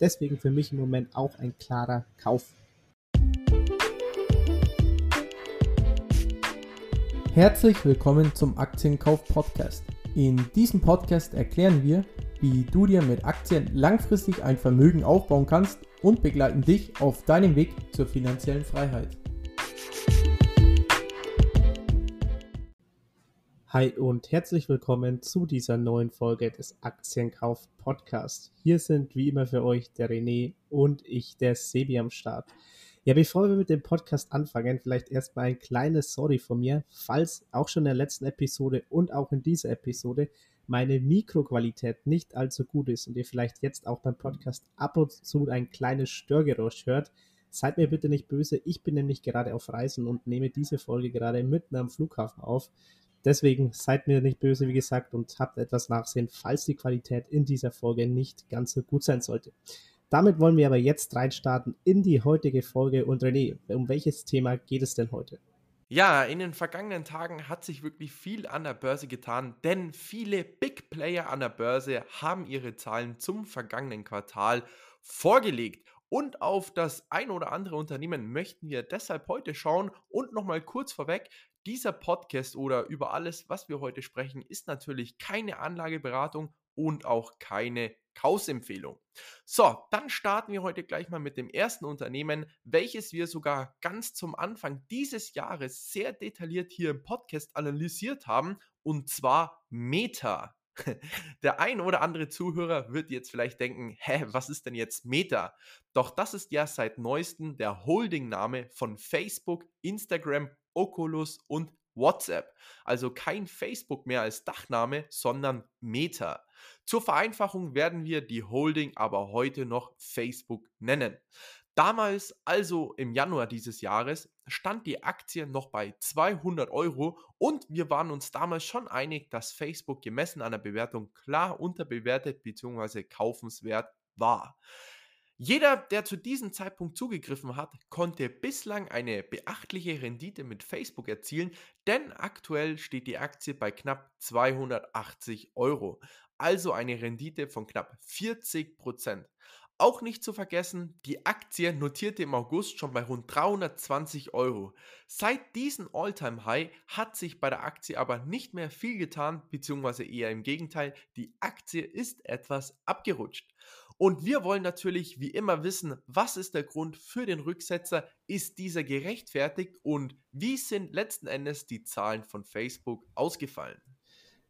Deswegen für mich im Moment auch ein klarer Kauf. Herzlich willkommen zum Aktienkauf Podcast. In diesem Podcast erklären wir, wie du dir mit Aktien langfristig ein Vermögen aufbauen kannst und begleiten dich auf deinem Weg zur finanziellen Freiheit. Hi und herzlich willkommen zu dieser neuen Folge des Aktienkauf Podcasts. Hier sind wie immer für euch der René und ich, der Sebi am Start. Ja, bevor wir mit dem Podcast anfangen, vielleicht erstmal ein kleines Sorry von mir, falls auch schon in der letzten Episode und auch in dieser Episode meine Mikroqualität nicht allzu gut ist und ihr vielleicht jetzt auch beim Podcast ab und zu ein kleines Störgeräusch hört. Seid mir bitte nicht böse, ich bin nämlich gerade auf Reisen und nehme diese Folge gerade mitten am Flughafen auf. Deswegen seid mir nicht böse, wie gesagt, und habt etwas Nachsehen, falls die Qualität in dieser Folge nicht ganz so gut sein sollte. Damit wollen wir aber jetzt reinstarten in die heutige Folge. Und René, um welches Thema geht es denn heute? Ja, in den vergangenen Tagen hat sich wirklich viel an der Börse getan, denn viele Big Player an der Börse haben ihre Zahlen zum vergangenen Quartal vorgelegt. Und auf das ein oder andere Unternehmen möchten wir deshalb heute schauen. Und nochmal kurz vorweg, dieser Podcast oder über alles, was wir heute sprechen, ist natürlich keine Anlageberatung und auch keine Kaufempfehlung. So, dann starten wir heute gleich mal mit dem ersten Unternehmen, welches wir sogar ganz zum Anfang dieses Jahres sehr detailliert hier im Podcast analysiert haben, und zwar Meta. Der ein oder andere Zuhörer wird jetzt vielleicht denken, hä, was ist denn jetzt Meta? Doch das ist ja seit neuestem der Holdingname von Facebook, Instagram, Oculus und WhatsApp. Also kein Facebook mehr als Dachname, sondern Meta. Zur Vereinfachung werden wir die Holding aber heute noch Facebook nennen. Damals, also im Januar dieses Jahres, stand die Aktie noch bei 200 Euro und wir waren uns damals schon einig, dass Facebook gemessen an der Bewertung klar unterbewertet bzw. kaufenswert war. Jeder, der zu diesem Zeitpunkt zugegriffen hat, konnte bislang eine beachtliche Rendite mit Facebook erzielen, denn aktuell steht die Aktie bei knapp 280 Euro, also eine Rendite von knapp 40 Prozent. Auch nicht zu vergessen, die Aktie notierte im August schon bei rund 320 Euro. Seit diesem All-Time-High hat sich bei der Aktie aber nicht mehr viel getan, beziehungsweise eher im Gegenteil, die Aktie ist etwas abgerutscht. Und wir wollen natürlich wie immer wissen, was ist der Grund für den Rücksetzer? Ist dieser gerechtfertigt? Und wie sind letzten Endes die Zahlen von Facebook ausgefallen?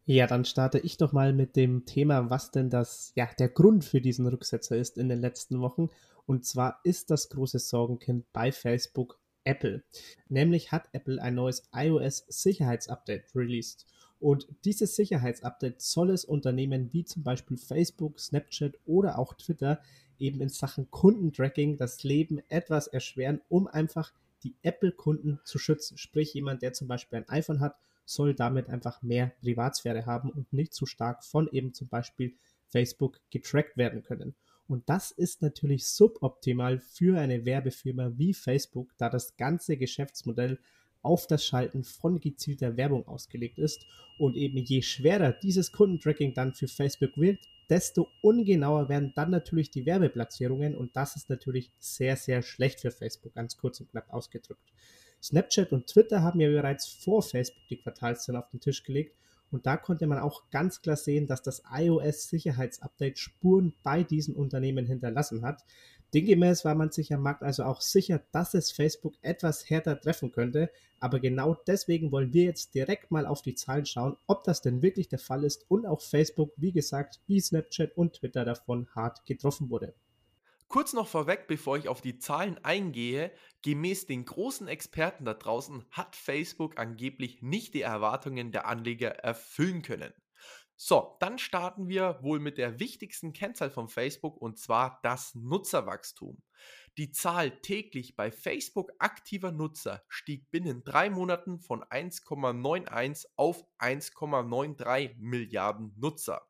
Ja, dann starte ich doch mal mit dem Thema, was denn das, ja, der Grund für diesen Rücksetzer ist in den letzten Wochen. Und zwar ist das große Sorgenkind bei Facebook Apple. Nämlich hat Apple ein neues iOS Sicherheitsupdate released. Und dieses Sicherheitsupdate soll es Unternehmen wie zum Beispiel Facebook, Snapchat oder auch Twitter eben in Sachen Kundentracking das Leben etwas erschweren, um einfach die Apple-Kunden zu schützen. Sprich, jemand, der zum Beispiel ein iPhone hat, soll damit einfach mehr Privatsphäre haben und nicht zu stark von eben zum Beispiel Facebook getrackt werden können. Und das ist natürlich suboptimal für eine Werbefirma wie Facebook, da das ganze Geschäftsmodell auf das Schalten von gezielter Werbung ausgelegt ist. Und eben je schwerer dieses Kundentracking dann für Facebook wirkt, desto ungenauer werden dann natürlich die Werbeplatzierungen und das ist natürlich sehr, sehr schlecht für Facebook, ganz kurz und knapp ausgedrückt. Snapchat und Twitter haben ja bereits vor Facebook die Quartalszahlen auf den Tisch gelegt und da konnte man auch ganz klar sehen, dass das iOS-Sicherheitsupdate Spuren bei diesen Unternehmen hinterlassen hat. Demgemäß war man sich am Markt also auch sicher, dass es Facebook etwas härter treffen könnte. Aber genau deswegen wollen wir jetzt direkt mal auf die Zahlen schauen, ob das denn wirklich der Fall ist und auch Facebook, wie gesagt, wie Snapchat und Twitter davon hart getroffen wurde. Kurz noch vorweg, bevor ich auf die Zahlen eingehe, gemäß den großen Experten da draußen hat Facebook angeblich nicht die Erwartungen der Anleger erfüllen können. So, dann starten wir wohl mit der wichtigsten Kennzahl von Facebook und zwar das Nutzerwachstum. Die Zahl täglich bei Facebook aktiver Nutzer stieg binnen drei Monaten von 1,91 auf 1,93 Milliarden Nutzer.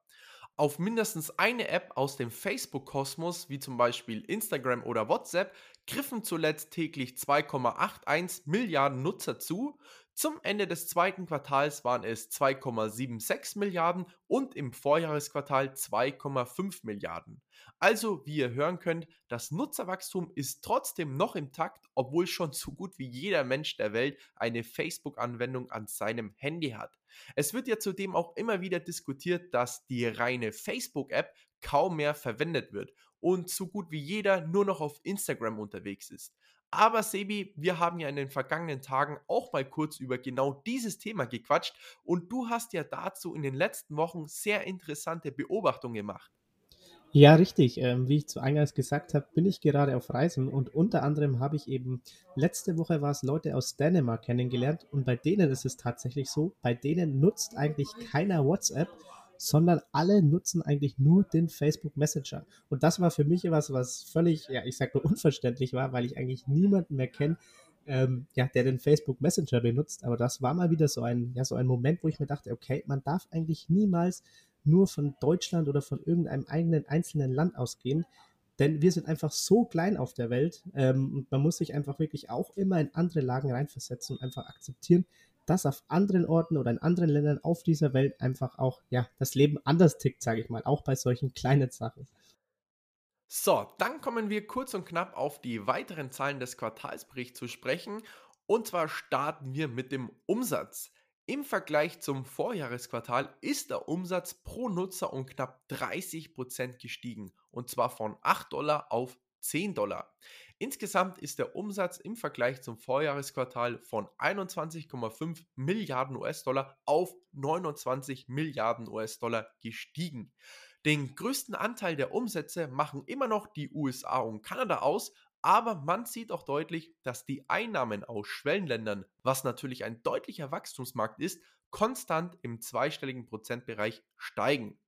Auf mindestens eine App aus dem Facebook-Kosmos, wie zum Beispiel Instagram oder WhatsApp, griffen zuletzt täglich 2,81 Milliarden Nutzer zu. Zum Ende des zweiten Quartals waren es 2,76 Milliarden und im Vorjahresquartal 2,5 Milliarden. Also, wie ihr hören könnt, das Nutzerwachstum ist trotzdem noch im Takt, obwohl schon so gut wie jeder Mensch der Welt eine Facebook-Anwendung an seinem Handy hat. Es wird ja zudem auch immer wieder diskutiert, dass die reine Facebook-App kaum mehr verwendet wird und so gut wie jeder nur noch auf Instagram unterwegs ist. Aber Sebi, wir haben ja in den vergangenen Tagen auch mal kurz über genau dieses Thema gequatscht und du hast ja dazu in den letzten Wochen sehr interessante Beobachtungen gemacht. Ja, richtig. Ähm, wie ich zu Eingangs gesagt habe, bin ich gerade auf Reisen und unter anderem habe ich eben letzte Woche war es Leute aus Dänemark kennengelernt und bei denen ist es tatsächlich so, bei denen nutzt eigentlich keiner WhatsApp, sondern alle nutzen eigentlich nur den Facebook Messenger. Und das war für mich etwas, was völlig, ja, ich sag nur unverständlich war, weil ich eigentlich niemanden mehr kenne, ähm, ja, der den Facebook Messenger benutzt. Aber das war mal wieder so ein, ja, so ein Moment, wo ich mir dachte, okay, man darf eigentlich niemals nur von Deutschland oder von irgendeinem eigenen einzelnen Land ausgehen. Denn wir sind einfach so klein auf der Welt ähm, und man muss sich einfach wirklich auch immer in andere Lagen reinversetzen und einfach akzeptieren, dass auf anderen Orten oder in anderen Ländern auf dieser Welt einfach auch, ja, das Leben anders tickt, sage ich mal, auch bei solchen kleinen Sachen. So, dann kommen wir kurz und knapp auf die weiteren Zahlen des Quartalsberichts zu sprechen. Und zwar starten wir mit dem Umsatz. Im Vergleich zum Vorjahresquartal ist der Umsatz pro Nutzer um knapp 30% gestiegen. Und zwar von 8 Dollar auf 10 Dollar. Insgesamt ist der Umsatz im Vergleich zum Vorjahresquartal von 21,5 Milliarden US-Dollar auf 29 Milliarden US-Dollar gestiegen. Den größten Anteil der Umsätze machen immer noch die USA und Kanada aus, aber man sieht auch deutlich, dass die Einnahmen aus Schwellenländern, was natürlich ein deutlicher Wachstumsmarkt ist, konstant im zweistelligen Prozentbereich steigen.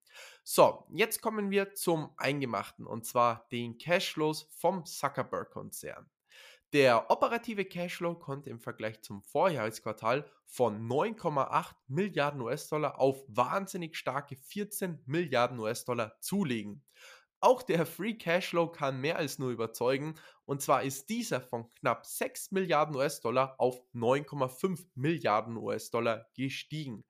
So, jetzt kommen wir zum Eingemachten und zwar den Cashflows vom Zuckerberg-Konzern. Der operative Cashflow konnte im Vergleich zum Vorjahresquartal von 9,8 Milliarden US-Dollar auf wahnsinnig starke 14 Milliarden US-Dollar zulegen. Auch der Free Cashflow kann mehr als nur überzeugen, und zwar ist dieser von knapp 6 Milliarden US-Dollar auf 9,5 Milliarden US-Dollar gestiegen.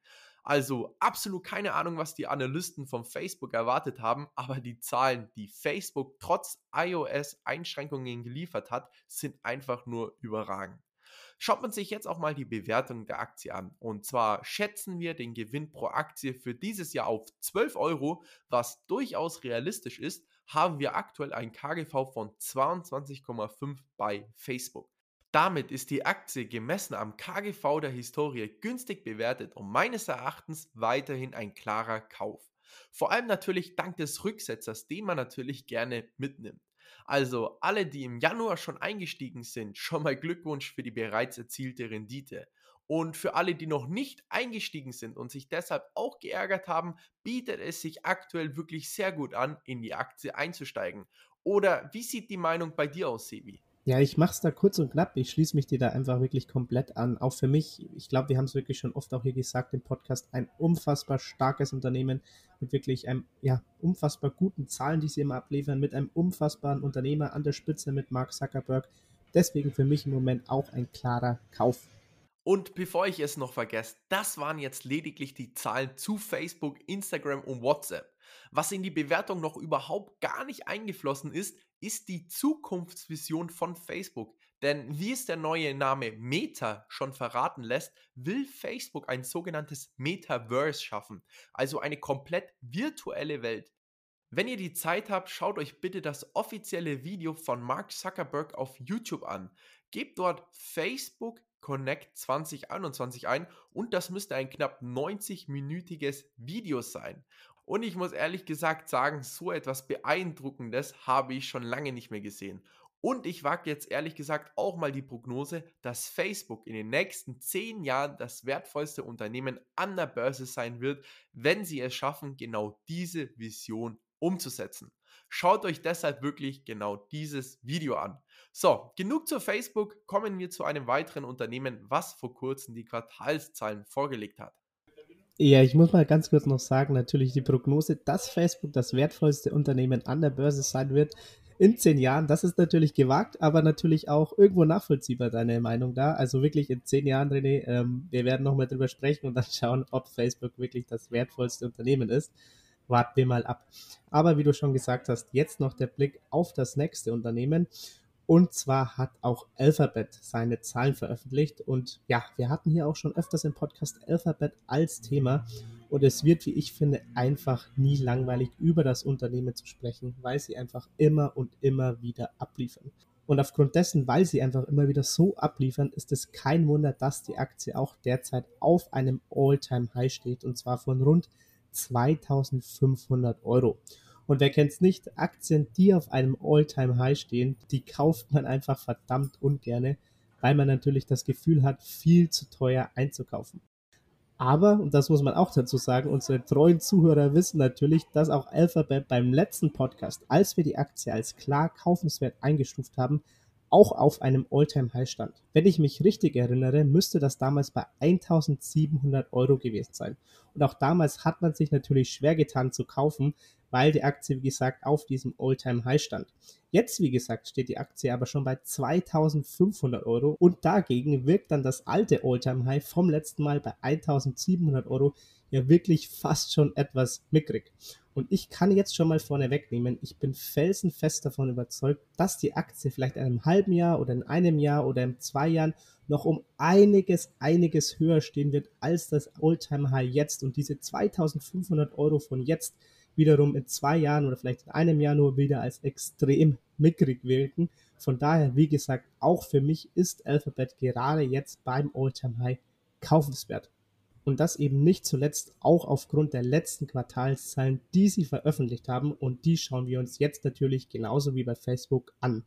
Also absolut keine Ahnung, was die Analysten von Facebook erwartet haben, aber die Zahlen, die Facebook trotz iOS-Einschränkungen geliefert hat, sind einfach nur überragend. Schaut man sich jetzt auch mal die Bewertung der Aktie an. Und zwar schätzen wir den Gewinn pro Aktie für dieses Jahr auf 12 Euro, was durchaus realistisch ist, haben wir aktuell ein KGV von 22,5 bei Facebook. Damit ist die Aktie gemessen am KGV der Historie günstig bewertet und meines Erachtens weiterhin ein klarer Kauf. Vor allem natürlich dank des Rücksetzers, den man natürlich gerne mitnimmt. Also alle, die im Januar schon eingestiegen sind, schon mal Glückwunsch für die bereits erzielte Rendite. Und für alle, die noch nicht eingestiegen sind und sich deshalb auch geärgert haben, bietet es sich aktuell wirklich sehr gut an, in die Aktie einzusteigen. Oder wie sieht die Meinung bei dir aus, Sebi? Ja, ich mache es da kurz und knapp. Ich schließe mich dir da einfach wirklich komplett an. Auch für mich, ich glaube, wir haben es wirklich schon oft auch hier gesagt im Podcast, ein unfassbar starkes Unternehmen mit wirklich einem ja, unfassbar guten Zahlen, die sie immer abliefern, mit einem unfassbaren Unternehmer an der Spitze mit Mark Zuckerberg. Deswegen für mich im Moment auch ein klarer Kauf. Und bevor ich es noch vergesse, das waren jetzt lediglich die Zahlen zu Facebook, Instagram und WhatsApp. Was in die Bewertung noch überhaupt gar nicht eingeflossen ist, ist die Zukunftsvision von Facebook. Denn wie es der neue Name Meta schon verraten lässt, will Facebook ein sogenanntes Metaverse schaffen, also eine komplett virtuelle Welt. Wenn ihr die Zeit habt, schaut euch bitte das offizielle Video von Mark Zuckerberg auf YouTube an. Gebt dort Facebook Connect 2021 ein und das müsste ein knapp 90-minütiges Video sein. Und ich muss ehrlich gesagt sagen, so etwas Beeindruckendes habe ich schon lange nicht mehr gesehen. Und ich wage jetzt ehrlich gesagt auch mal die Prognose, dass Facebook in den nächsten zehn Jahren das wertvollste Unternehmen an der Börse sein wird, wenn sie es schaffen, genau diese Vision umzusetzen. Schaut euch deshalb wirklich genau dieses Video an. So, genug zu Facebook, kommen wir zu einem weiteren Unternehmen, was vor kurzem die Quartalszahlen vorgelegt hat. Ja, ich muss mal ganz kurz noch sagen, natürlich die Prognose, dass Facebook das wertvollste Unternehmen an der Börse sein wird, in zehn Jahren, das ist natürlich gewagt, aber natürlich auch irgendwo nachvollziehbar, deine Meinung da. Also wirklich in zehn Jahren, René, ähm, wir werden nochmal drüber sprechen und dann schauen, ob Facebook wirklich das wertvollste Unternehmen ist. Warten wir mal ab. Aber wie du schon gesagt hast, jetzt noch der Blick auf das nächste Unternehmen. Und zwar hat auch Alphabet seine Zahlen veröffentlicht. Und ja, wir hatten hier auch schon öfters im Podcast Alphabet als Thema. Und es wird, wie ich finde, einfach nie langweilig, über das Unternehmen zu sprechen, weil sie einfach immer und immer wieder abliefern. Und aufgrund dessen, weil sie einfach immer wieder so abliefern, ist es kein Wunder, dass die Aktie auch derzeit auf einem All-Time-High steht. Und zwar von rund 2500 Euro. Und wer kennt es nicht, Aktien, die auf einem All-Time-High stehen, die kauft man einfach verdammt ungerne, weil man natürlich das Gefühl hat, viel zu teuer einzukaufen. Aber, und das muss man auch dazu sagen, unsere treuen Zuhörer wissen natürlich, dass auch Alphabet beim letzten Podcast, als wir die Aktie als klar kaufenswert eingestuft haben, auch auf einem All-Time-High stand. Wenn ich mich richtig erinnere, müsste das damals bei 1700 Euro gewesen sein. Und auch damals hat man sich natürlich schwer getan zu kaufen, weil die Aktie, wie gesagt, auf diesem All-Time-High stand. Jetzt, wie gesagt, steht die Aktie aber schon bei 2500 Euro und dagegen wirkt dann das alte All-Time-High vom letzten Mal bei 1700 Euro ja wirklich fast schon etwas mickrig. Und ich kann jetzt schon mal vorne wegnehmen, ich bin felsenfest davon überzeugt, dass die Aktie vielleicht in einem halben Jahr oder in einem Jahr oder in zwei Jahren noch um einiges, einiges höher stehen wird als das Alltime High jetzt. Und diese 2500 Euro von jetzt wiederum in zwei Jahren oder vielleicht in einem Jahr nur wieder als extrem mickrig wirken. Von daher, wie gesagt, auch für mich ist Alphabet gerade jetzt beim Alltime High kaufenswert und das eben nicht zuletzt auch aufgrund der letzten Quartalszahlen, die sie veröffentlicht haben und die schauen wir uns jetzt natürlich genauso wie bei Facebook an.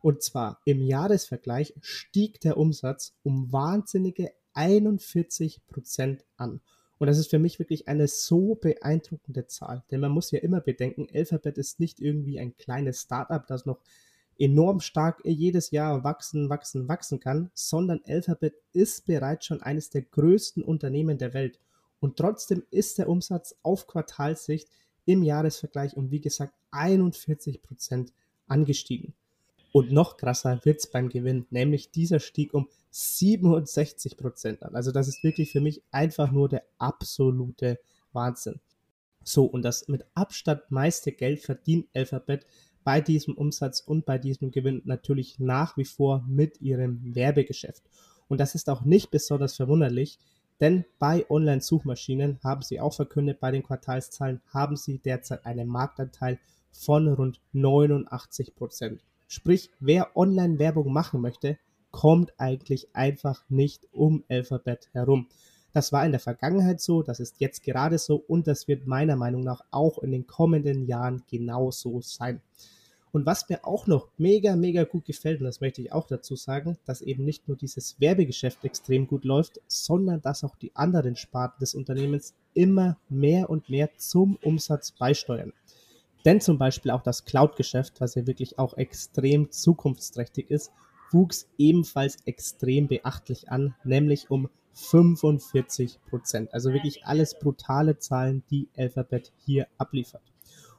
Und zwar im Jahresvergleich stieg der Umsatz um wahnsinnige 41 Prozent an. Und das ist für mich wirklich eine so beeindruckende Zahl, denn man muss ja immer bedenken, Alphabet ist nicht irgendwie ein kleines Startup, das noch enorm stark jedes Jahr wachsen, wachsen, wachsen kann, sondern Alphabet ist bereits schon eines der größten Unternehmen der Welt. Und trotzdem ist der Umsatz auf Quartalssicht im Jahresvergleich um, wie gesagt, 41 Prozent angestiegen. Und noch krasser wird es beim Gewinn, nämlich dieser stieg um 67 Prozent an. Also das ist wirklich für mich einfach nur der absolute Wahnsinn. So, und das mit Abstand meiste Geld verdient Alphabet bei diesem Umsatz und bei diesem Gewinn natürlich nach wie vor mit ihrem Werbegeschäft. Und das ist auch nicht besonders verwunderlich, denn bei Online-Suchmaschinen haben sie auch verkündet, bei den Quartalszahlen haben sie derzeit einen Marktanteil von rund 89 Prozent. Sprich, wer Online-Werbung machen möchte, kommt eigentlich einfach nicht um Alphabet herum. Das war in der Vergangenheit so, das ist jetzt gerade so und das wird meiner Meinung nach auch in den kommenden Jahren genauso sein. Und was mir auch noch mega, mega gut gefällt, und das möchte ich auch dazu sagen, dass eben nicht nur dieses Werbegeschäft extrem gut läuft, sondern dass auch die anderen Sparten des Unternehmens immer mehr und mehr zum Umsatz beisteuern. Denn zum Beispiel auch das Cloud-Geschäft, was ja wirklich auch extrem zukunftsträchtig ist, wuchs ebenfalls extrem beachtlich an, nämlich um 45 Prozent. Also wirklich alles brutale Zahlen, die Alphabet hier abliefert.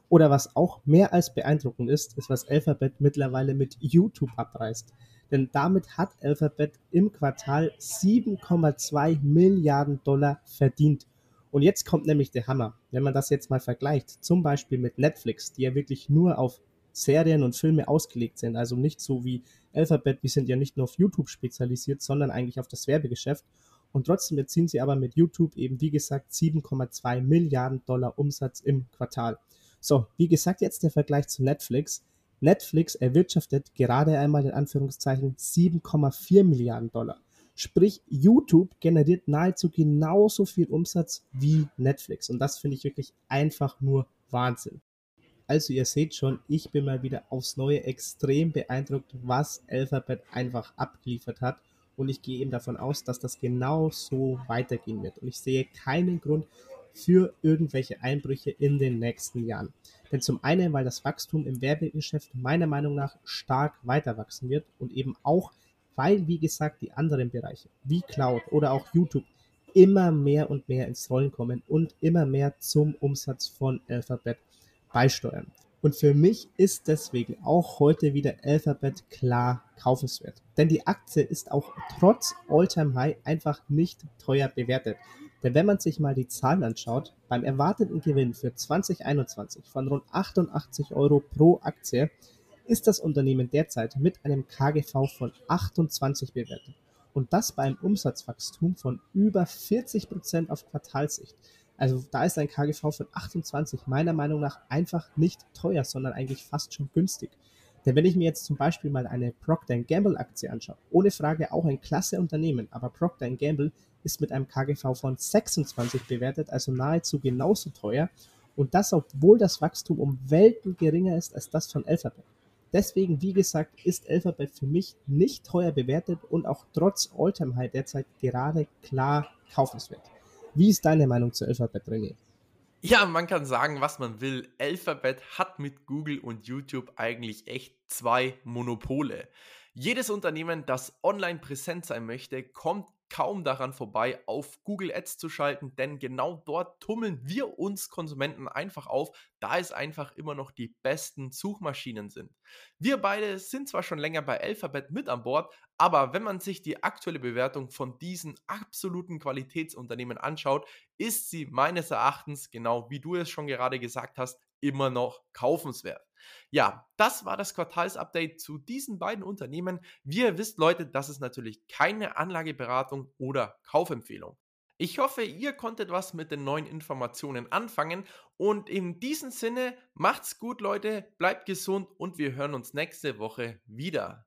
Oder was auch mehr als beeindruckend ist, ist, was Alphabet mittlerweile mit YouTube abreißt. Denn damit hat Alphabet im Quartal 7,2 Milliarden Dollar verdient. Und jetzt kommt nämlich der Hammer. Wenn man das jetzt mal vergleicht, zum Beispiel mit Netflix, die ja wirklich nur auf Serien und Filme ausgelegt sind, also nicht so wie Alphabet, die sind ja nicht nur auf YouTube spezialisiert, sondern eigentlich auf das Werbegeschäft. Und trotzdem erzielen sie aber mit YouTube eben, wie gesagt, 7,2 Milliarden Dollar Umsatz im Quartal. So, wie gesagt, jetzt der Vergleich zu Netflix. Netflix erwirtschaftet gerade einmal in Anführungszeichen 7,4 Milliarden Dollar. Sprich, YouTube generiert nahezu genauso viel Umsatz wie Netflix. Und das finde ich wirklich einfach nur Wahnsinn. Also ihr seht schon, ich bin mal wieder aufs Neue extrem beeindruckt, was Alphabet einfach abgeliefert hat und ich gehe eben davon aus, dass das genau so weitergehen wird. Und ich sehe keinen Grund für irgendwelche Einbrüche in den nächsten Jahren. Denn zum einen, weil das Wachstum im Werbegeschäft meiner Meinung nach stark weiter wachsen wird und eben auch, weil, wie gesagt, die anderen Bereiche wie Cloud oder auch YouTube immer mehr und mehr ins Rollen kommen und immer mehr zum Umsatz von Alphabet beisteuern. Und für mich ist deswegen auch heute wieder Alphabet klar kaufenswert. Denn die Aktie ist auch trotz All-Time High einfach nicht teuer bewertet. Denn wenn man sich mal die Zahlen anschaut, beim erwarteten Gewinn für 2021 von rund 88 Euro pro Aktie ist das Unternehmen derzeit mit einem KGV von 28 bewertet. Und das bei einem Umsatzwachstum von über 40 Prozent auf Quartalssicht. Also da ist ein KGV von 28 meiner Meinung nach einfach nicht teuer, sondern eigentlich fast schon günstig. Denn wenn ich mir jetzt zum Beispiel mal eine Procter Gamble Aktie anschaue, ohne Frage auch ein klasse Unternehmen, aber Procter Gamble ist mit einem KGV von 26 bewertet, also nahezu genauso teuer. Und das, obwohl das Wachstum um Welten geringer ist als das von Alphabet. Deswegen, wie gesagt, ist Alphabet für mich nicht teuer bewertet und auch trotz Alltime High derzeit gerade klar kaufenswert. Wie ist deine Meinung zu Alphabet, René? Ja, man kann sagen, was man will. Alphabet hat mit Google und YouTube eigentlich echt zwei Monopole. Jedes Unternehmen, das online präsent sein möchte, kommt kaum daran vorbei, auf Google Ads zu schalten, denn genau dort tummeln wir uns Konsumenten einfach auf, da es einfach immer noch die besten Suchmaschinen sind. Wir beide sind zwar schon länger bei Alphabet mit an Bord, aber wenn man sich die aktuelle Bewertung von diesen absoluten Qualitätsunternehmen anschaut, ist sie meines Erachtens, genau wie du es schon gerade gesagt hast, immer noch kaufenswert. Ja, das war das Quartalsupdate zu diesen beiden Unternehmen. Wie ihr wisst, Leute, das ist natürlich keine Anlageberatung oder Kaufempfehlung. Ich hoffe, ihr konntet was mit den neuen Informationen anfangen und in diesem Sinne macht's gut, Leute, bleibt gesund und wir hören uns nächste Woche wieder.